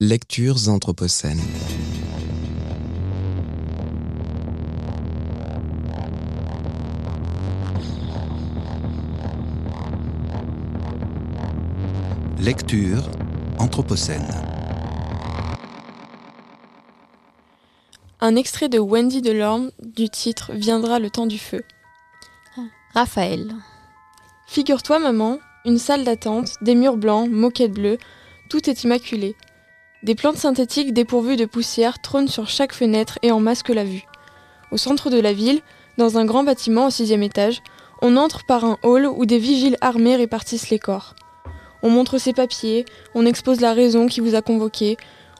Lectures anthropocènes. Lecture anthropocène. Un extrait de Wendy Delorme du titre Viendra le temps du feu. Raphaël. Figure-toi, maman, une salle d'attente, des murs blancs, moquettes bleues, tout est immaculé. Des plantes synthétiques dépourvues de poussière trônent sur chaque fenêtre et en masquent la vue. Au centre de la ville, dans un grand bâtiment au sixième étage, on entre par un hall où des vigiles armés répartissent les corps. On montre ses papiers, on expose la raison qui vous a convoqué,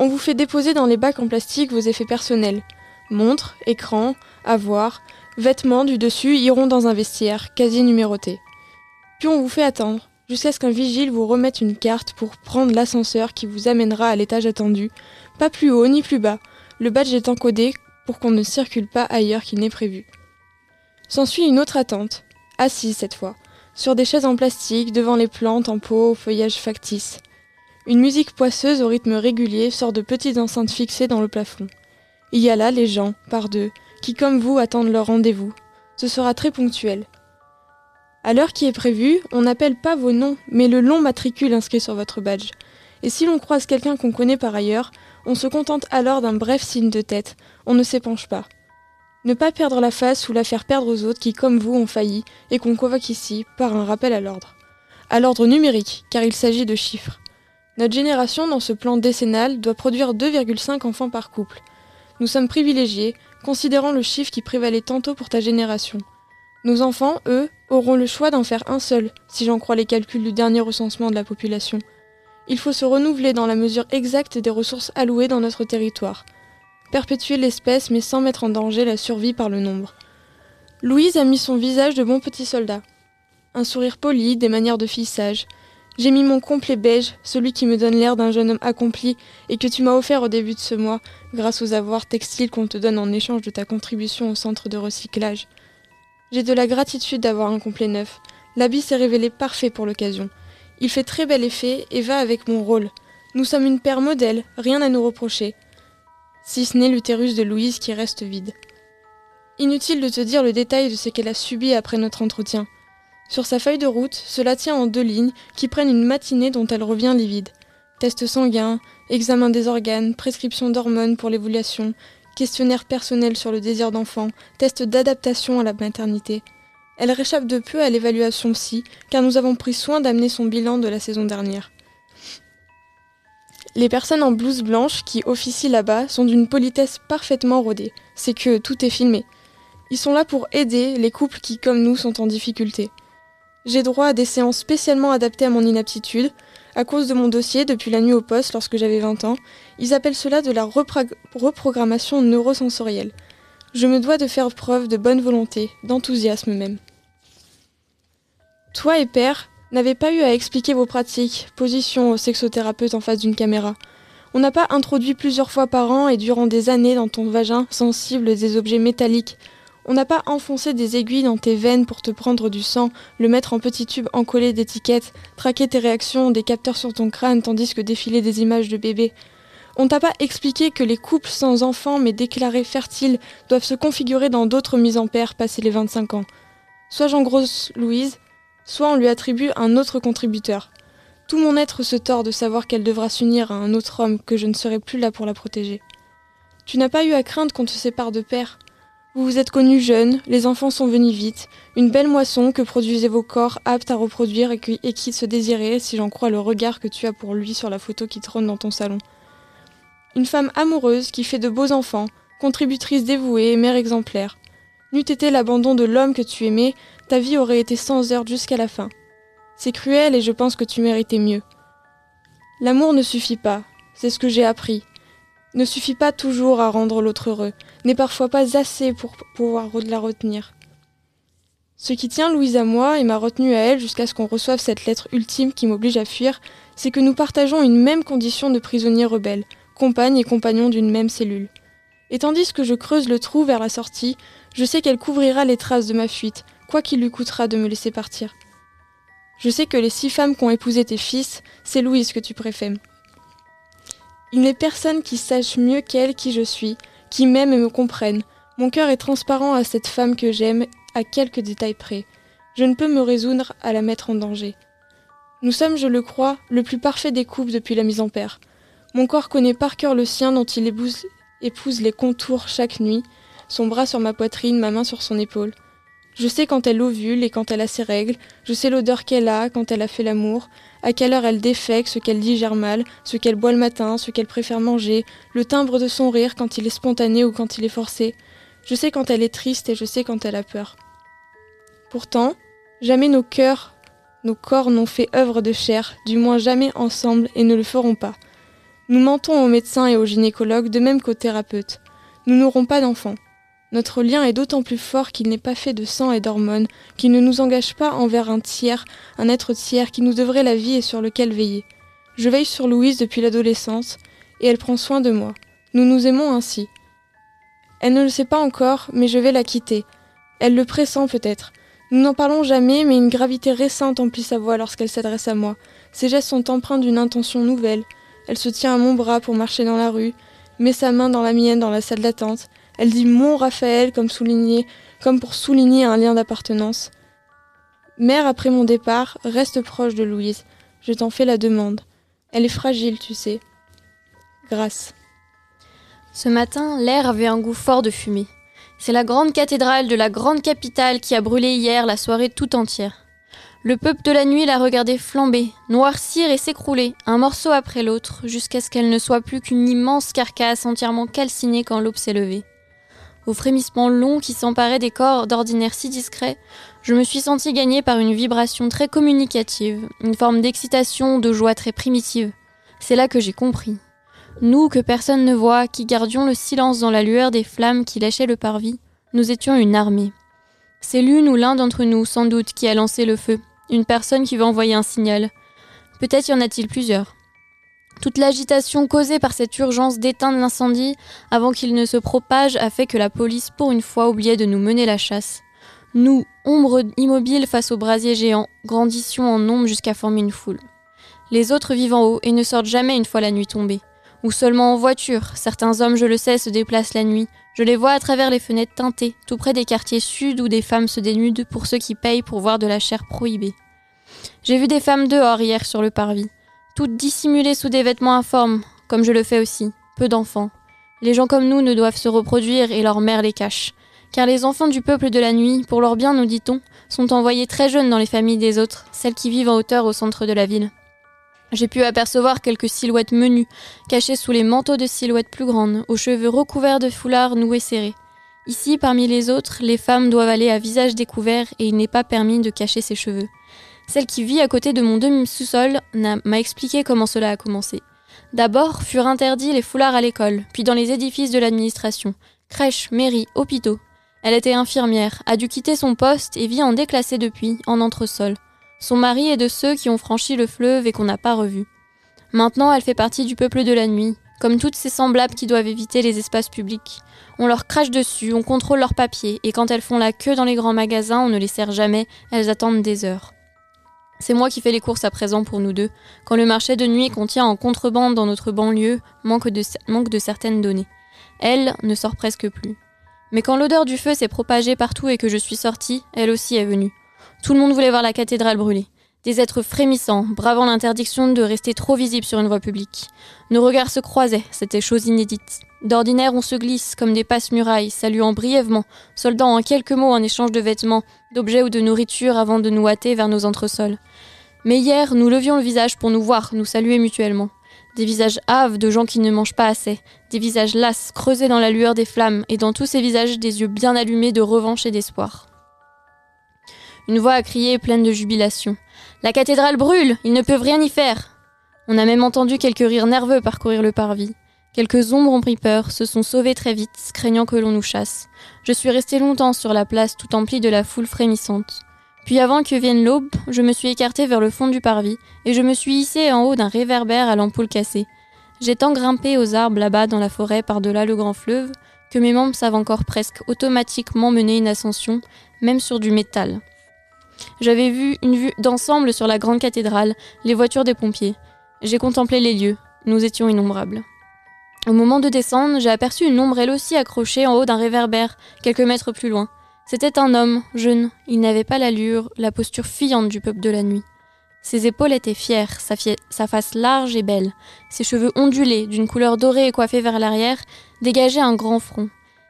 on vous fait déposer dans les bacs en plastique vos effets personnels. Montres, écran, avoir, vêtements du dessus iront dans un vestiaire, quasi numéroté. Puis on vous fait attendre, jusqu'à ce qu'un vigile vous remette une carte pour prendre l'ascenseur qui vous amènera à l'étage attendu, pas plus haut ni plus bas, le badge est encodé pour qu'on ne circule pas ailleurs qu'il n'est prévu. S'ensuit une autre attente, assise cette fois, sur des chaises en plastique devant les plantes en pot au feuillage factice. Une musique poisseuse au rythme régulier sort de petites enceintes fixées dans le plafond. Il y a là les gens, par deux, qui comme vous attendent leur rendez-vous. Ce sera très ponctuel. À l'heure qui est prévue, on n'appelle pas vos noms, mais le long matricule inscrit sur votre badge. Et si l'on croise quelqu'un qu'on connaît par ailleurs, on se contente alors d'un bref signe de tête, on ne s'épanche pas. Ne pas perdre la face ou la faire perdre aux autres qui, comme vous, ont failli et qu'on convoque ici par un rappel à l'ordre. À l'ordre numérique, car il s'agit de chiffres. Notre génération, dans ce plan décennal, doit produire 2,5 enfants par couple. Nous sommes privilégiés, considérant le chiffre qui prévalait tantôt pour ta génération. Nos enfants, eux, auront le choix d'en faire un seul, si j'en crois les calculs du dernier recensement de la population. Il faut se renouveler dans la mesure exacte des ressources allouées dans notre territoire. Perpétuer l'espèce mais sans mettre en danger la survie par le nombre. Louise a mis son visage de bon petit soldat. Un sourire poli, des manières de fille sage. J'ai mis mon complet beige, celui qui me donne l'air d'un jeune homme accompli et que tu m'as offert au début de ce mois, grâce aux avoirs textiles qu'on te donne en échange de ta contribution au centre de recyclage. J'ai de la gratitude d'avoir un complet neuf. L'habit s'est révélé parfait pour l'occasion. Il fait très bel effet et va avec mon rôle. Nous sommes une paire modèle, rien à nous reprocher. Si ce n'est l'utérus de Louise qui reste vide. Inutile de te dire le détail de ce qu'elle a subi après notre entretien. Sur sa feuille de route, cela tient en deux lignes qui prennent une matinée dont elle revient livide. Test sanguin, examen des organes, prescription d'hormones pour l'évolution, questionnaire personnel sur le désir d'enfant, test d'adaptation à la maternité. Elle réchappe de peu à l'évaluation psy, car nous avons pris soin d'amener son bilan de la saison dernière. Les personnes en blouse blanche qui officient là-bas sont d'une politesse parfaitement rodée. C'est que tout est filmé. Ils sont là pour aider les couples qui, comme nous, sont en difficulté. J'ai droit à des séances spécialement adaptées à mon inaptitude. À cause de mon dossier, depuis la nuit au poste, lorsque j'avais 20 ans, ils appellent cela de la reprogrammation neurosensorielle. Je me dois de faire preuve de bonne volonté, d'enthousiasme même. Toi et père n'avez pas eu à expliquer vos pratiques, position au sexothérapeute en face d'une caméra. On n'a pas introduit plusieurs fois par an et durant des années dans ton vagin sensible des objets métalliques. On n'a pas enfoncé des aiguilles dans tes veines pour te prendre du sang, le mettre en petits tubes encollés d'étiquettes, traquer tes réactions, des capteurs sur ton crâne tandis que défilaient des images de bébés. On t'a pas expliqué que les couples sans enfants mais déclarés fertiles doivent se configurer dans d'autres mises en paire passé les 25 ans. Soit j'engrosse Louise, soit on lui attribue un autre contributeur. Tout mon être se tord de savoir qu'elle devra s'unir à un autre homme, que je ne serai plus là pour la protéger. Tu n'as pas eu à craindre qu'on te sépare de père. Vous vous êtes connus jeunes, les enfants sont venus vite, une belle moisson que produisaient vos corps aptes à reproduire et qui, se désiraient, si j'en crois le regard que tu as pour lui sur la photo qui trône dans ton salon. Une femme amoureuse qui fait de beaux enfants, contributrice dévouée et mère exemplaire. N'eût été l'abandon de l'homme que tu aimais, ta vie aurait été sans heurts jusqu'à la fin. C'est cruel et je pense que tu méritais mieux. L'amour ne suffit pas, c'est ce que j'ai appris. Ne suffit pas toujours à rendre l'autre heureux, n'est parfois pas assez pour pouvoir la retenir. Ce qui tient Louise à moi et m'a retenu à elle jusqu'à ce qu'on reçoive cette lettre ultime qui m'oblige à fuir, c'est que nous partageons une même condition de prisonnier rebelle, compagne et compagnon d'une même cellule. Et tandis que je creuse le trou vers la sortie, je sais qu'elle couvrira les traces de ma fuite, quoi qu'il lui coûtera de me laisser partir. Je sais que les six femmes qui ont épousé tes fils, c'est Louise que tu préfères. Il n'est personne qui sache mieux qu'elle qui je suis, qui m'aime et me comprenne. Mon cœur est transparent à cette femme que j'aime, à quelques détails près. Je ne peux me résoudre à la mettre en danger. Nous sommes, je le crois, le plus parfait des couples depuis la mise en père. Mon corps connaît par cœur le sien dont il épouse, épouse les contours chaque nuit, son bras sur ma poitrine, ma main sur son épaule. Je sais quand elle ovule et quand elle a ses règles, je sais l'odeur qu'elle a quand elle a fait l'amour, à quelle heure elle défèque, ce qu'elle digère mal, ce qu'elle boit le matin, ce qu'elle préfère manger, le timbre de son rire quand il est spontané ou quand il est forcé. Je sais quand elle est triste et je sais quand elle a peur. Pourtant, jamais nos cœurs, nos corps n'ont fait œuvre de chair, du moins jamais ensemble et ne le feront pas. Nous mentons aux médecins et aux gynécologues de même qu'aux thérapeutes. Nous n'aurons pas d'enfants. Notre lien est d'autant plus fort qu'il n'est pas fait de sang et d'hormones, qu'il ne nous engage pas envers un tiers, un être tiers qui nous devrait la vie et sur lequel veiller. Je veille sur Louise depuis l'adolescence, et elle prend soin de moi. Nous nous aimons ainsi. Elle ne le sait pas encore, mais je vais la quitter. Elle le pressent peut-être. Nous n'en parlons jamais, mais une gravité récente emplit sa voix lorsqu'elle s'adresse à moi. Ses gestes sont empreints d'une intention nouvelle. Elle se tient à mon bras pour marcher dans la rue, met sa main dans la mienne dans la salle d'attente, elle dit mon Raphaël comme souligné, comme pour souligner un lien d'appartenance. Mère, après mon départ, reste proche de Louise. Je t'en fais la demande. Elle est fragile, tu sais. Grâce. Ce matin, l'air avait un goût fort de fumée. C'est la grande cathédrale de la grande capitale qui a brûlé hier la soirée tout entière. Le peuple de la nuit l'a regardé flamber, noircir et s'écrouler, un morceau après l'autre, jusqu'à ce qu'elle ne soit plus qu'une immense carcasse entièrement calcinée quand l'aube s'est levée au frémissement long qui s'emparait des corps d'ordinaire si discrets, je me suis sentie gagnée par une vibration très communicative, une forme d'excitation, de joie très primitive. C'est là que j'ai compris. Nous, que personne ne voit, qui gardions le silence dans la lueur des flammes qui lâchaient le parvis, nous étions une armée. C'est l'une ou l'un d'entre nous, sans doute, qui a lancé le feu, une personne qui veut envoyer un signal. Peut-être y en a-t-il plusieurs. Toute l'agitation causée par cette urgence d'éteindre l'incendie avant qu'il ne se propage a fait que la police, pour une fois, oubliait de nous mener la chasse. Nous, ombres immobiles face aux brasiers géants, grandissions en nombre jusqu'à former une foule. Les autres vivent en haut et ne sortent jamais une fois la nuit tombée. Ou seulement en voiture. Certains hommes, je le sais, se déplacent la nuit. Je les vois à travers les fenêtres teintées, tout près des quartiers sud où des femmes se dénudent pour ceux qui payent pour voir de la chair prohibée. J'ai vu des femmes dehors hier sur le parvis toutes dissimulées sous des vêtements informes, comme je le fais aussi, peu d'enfants. Les gens comme nous ne doivent se reproduire et leur mère les cache. Car les enfants du peuple de la nuit, pour leur bien nous dit-on, sont envoyés très jeunes dans les familles des autres, celles qui vivent en hauteur au centre de la ville. J'ai pu apercevoir quelques silhouettes menues, cachées sous les manteaux de silhouettes plus grandes, aux cheveux recouverts de foulards noués serrés. Ici, parmi les autres, les femmes doivent aller à visage découvert et il n'est pas permis de cacher ses cheveux. Celle qui vit à côté de mon demi-sous-sol m'a expliqué comment cela a commencé. D'abord furent interdits les foulards à l'école, puis dans les édifices de l'administration, crèches, mairies, hôpitaux. Elle était infirmière, a dû quitter son poste et vit en déclassé depuis, en entresol. Son mari est de ceux qui ont franchi le fleuve et qu'on n'a pas revu. Maintenant, elle fait partie du peuple de la nuit, comme toutes ces semblables qui doivent éviter les espaces publics. On leur crache dessus, on contrôle leurs papiers, et quand elles font la queue dans les grands magasins, on ne les sert jamais, elles attendent des heures. C'est moi qui fais les courses à présent pour nous deux, quand le marché de nuit qu'on tient en contrebande dans notre banlieue manque de, manque de certaines données. Elle ne sort presque plus. Mais quand l'odeur du feu s'est propagée partout et que je suis sortie, elle aussi est venue. Tout le monde voulait voir la cathédrale brûler. Des êtres frémissants, bravant l'interdiction de rester trop visible sur une voie publique. Nos regards se croisaient, c'était chose inédite. D'ordinaire, on se glisse comme des passes-murailles, saluant brièvement, soldant en quelques mots un échange de vêtements, d'objets ou de nourriture avant de nous hâter vers nos entresols. Mais hier, nous levions le visage pour nous voir, nous saluer mutuellement. Des visages hâves de gens qui ne mangent pas assez, des visages lasses, creusés dans la lueur des flammes, et dans tous ces visages des yeux bien allumés de revanche et d'espoir. Une voix a crié pleine de jubilation. La cathédrale brûle, ils ne peuvent rien y faire. On a même entendu quelques rires nerveux parcourir le parvis. Quelques ombres ont pris peur, se sont sauvées très vite, craignant que l'on nous chasse. Je suis restée longtemps sur la place, tout emplie de la foule frémissante. Puis avant que vienne l'aube, je me suis écartée vers le fond du parvis, et je me suis hissée en haut d'un réverbère à l'ampoule cassée. J'ai tant grimpé aux arbres là-bas dans la forêt par-delà le grand fleuve, que mes membres savent encore presque automatiquement mener une ascension, même sur du métal. J'avais vu une vue d'ensemble sur la grande cathédrale, les voitures des pompiers. J'ai contemplé les lieux. Nous étions innombrables. Au moment de descendre, j'ai aperçu une ombre elle aussi accrochée en haut d'un réverbère, quelques mètres plus loin. C'était un homme, jeune. Il n'avait pas l'allure, la posture fuyante du peuple de la nuit. Ses épaules étaient fières, sa, face large et belle. Ses cheveux ondulés, d'une couleur dorée et coiffés vers l'arrière, dégageaient un grand front.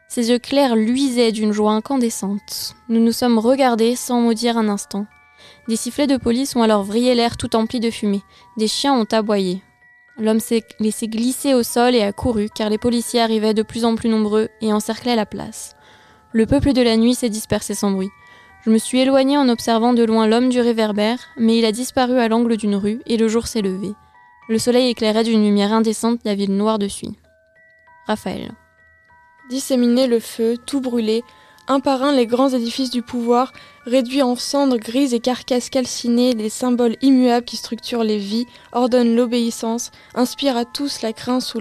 Ses yeux clairs luisaient d'une joie incandescente. Nous nous sommes regardés sans maudire un instant. Des sifflets de police ont alors vrillé l'air tout empli de fumée. Des chiens ont aboyé. L'homme s'est laissé glisser au sol et a couru, car les policiers arrivaient de plus en plus nombreux et encerclaient la place. Le peuple de la nuit s'est dispersé sans bruit. Je me suis éloignée en observant de loin l'homme du réverbère, mais il a disparu à l'angle d'une rue et le jour s'est levé. Le soleil éclairait d'une lumière indécente la ville noire de suie. Raphaël. Disséminer le feu, tout brûlé, un par un, les grands édifices du pouvoir, réduits en cendres grises et carcasses calcinées, les symboles immuables qui structurent les vies, ordonnent l'obéissance, inspirent à tous la crainte, ou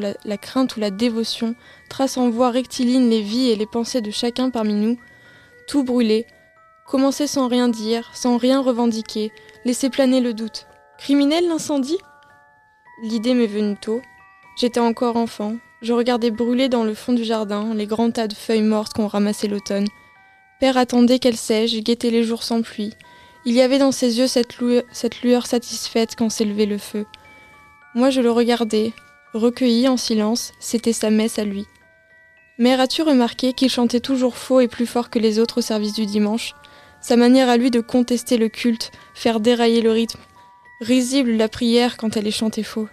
la, dévotion, tracent en voie rectiligne les vies et les pensées de chacun parmi nous. Tout brûlé, commencer sans rien dire, sans rien revendiquer, laisser planer le doute. Criminel l'incendie? L'idée m'est venue tôt. J'étais encore enfant. Je regardais brûler dans le fond du jardin les grands tas de feuilles mortes qu'on ramassait l'automne. Père attendait qu'elle sèche, guettait les jours sans pluie. Il y avait dans ses yeux cette lueur, satisfaite quand s'élevait le feu. Moi je le regardais, recueilli en silence, c'était sa messe à lui. Mère, as-tu remarqué qu'il chantait toujours faux et plus fort que les autres au service du dimanche? Sa manière à lui de contester le culte, faire dérailler le rythme. Risible la prière quand elle est chantée faux.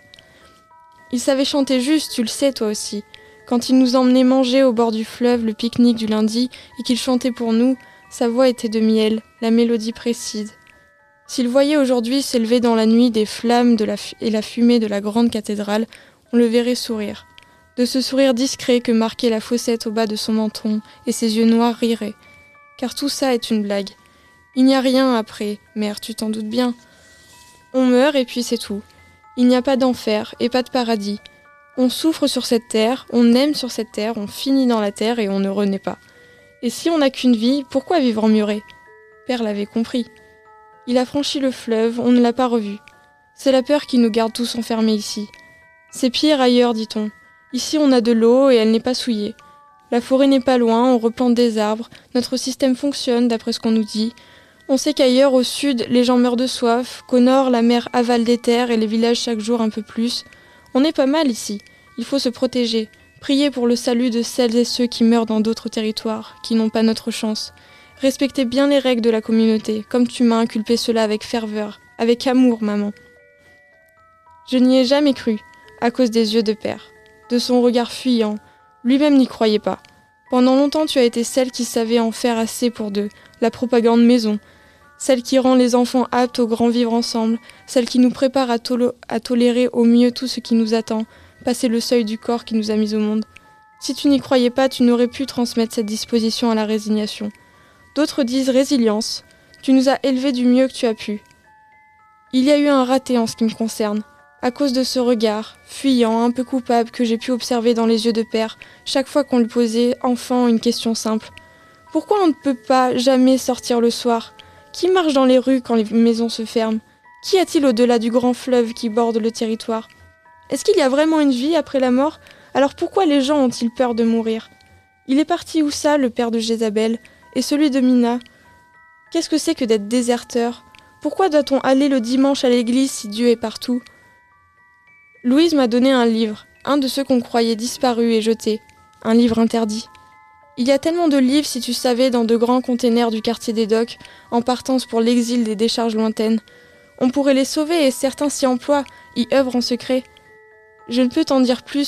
Il savait chanter juste, tu le sais toi aussi. Quand il nous emmenait manger au bord du fleuve le pique-nique du lundi et qu'il chantait pour nous, sa voix était de miel, la mélodie précise. S'il voyait aujourd'hui s'élever dans la nuit des flammes et la fumée de la grande cathédrale, on le verrait sourire. De ce sourire discret que marquait la fossette au bas de son menton, et ses yeux noirs riraient. Car tout ça est une blague. Il n'y a rien après, mère, tu t'en doutes bien. On meurt et puis c'est tout. Il n'y a pas d'enfer et pas de paradis. On souffre sur cette terre, on aime sur cette terre, on finit dans la terre et on ne renaît pas. Et si on n'a qu'une vie, pourquoi vivre en muret Père l'avait compris. Il a franchi le fleuve, on ne l'a pas revu. C'est la peur qui nous garde tous enfermés ici. C'est pire ailleurs, dit-on. Ici on a de l'eau et elle n'est pas souillée. La forêt n'est pas loin, on replante des arbres, notre système fonctionne d'après ce qu'on nous dit. On sait qu'ailleurs, au sud, les gens meurent de soif, qu'au nord, la mer avale des terres et les villages chaque jour un peu plus. On est pas mal ici. Il faut se protéger, prier pour le salut de celles et ceux qui meurent dans d'autres territoires, qui n'ont pas notre chance. Respectez bien les règles de la communauté, comme tu m'as inculpé cela avec ferveur, avec amour, maman. Je n'y ai jamais cru, à cause des yeux de père, de son regard fuyant. Lui-même n'y croyait pas. Pendant longtemps, tu as été celle qui savait en faire assez pour deux, la propagande maison, celle qui rend les enfants aptes au grand vivre ensemble, celle qui nous prépare à, tolérer au mieux tout ce qui nous attend, passer le seuil du corps qui nous a mis au monde. Si tu n'y croyais pas, tu n'aurais pu transmettre cette disposition à la résignation. D'autres disent résilience. Tu nous as élevés du mieux que tu as pu. Il y a eu un raté en ce qui me concerne, à cause de ce regard, fuyant, un peu coupable, que j'ai pu observer dans les yeux de père, chaque fois qu'on lui posait, enfant, une question simple. Pourquoi on ne peut pas jamais sortir le soir? Qui marche dans les rues quand les maisons se ferment? Qu'y a-t-il au-delà du grand fleuve qui borde le territoire? Est-ce qu'il y a vraiment une vie après la mort? Alors pourquoi les gens ont-ils peur de mourir? Il est parti où ça, le père de Jézabel? Et celui de Mina? Qu'est-ce que c'est que d'être déserteur? Pourquoi doit-on aller le dimanche à l'église si Dieu est partout? Louise m'a donné un livre, un de ceux qu'on croyait disparus et jetés, un livre interdit. Il y a tellement de livres, si tu savais, dans de grands containers du quartier des docks, en partance pour l'exil des décharges lointaines. On pourrait les sauver et certains s'y emploient, y œuvrent en secret. Je ne peux t'en dire plus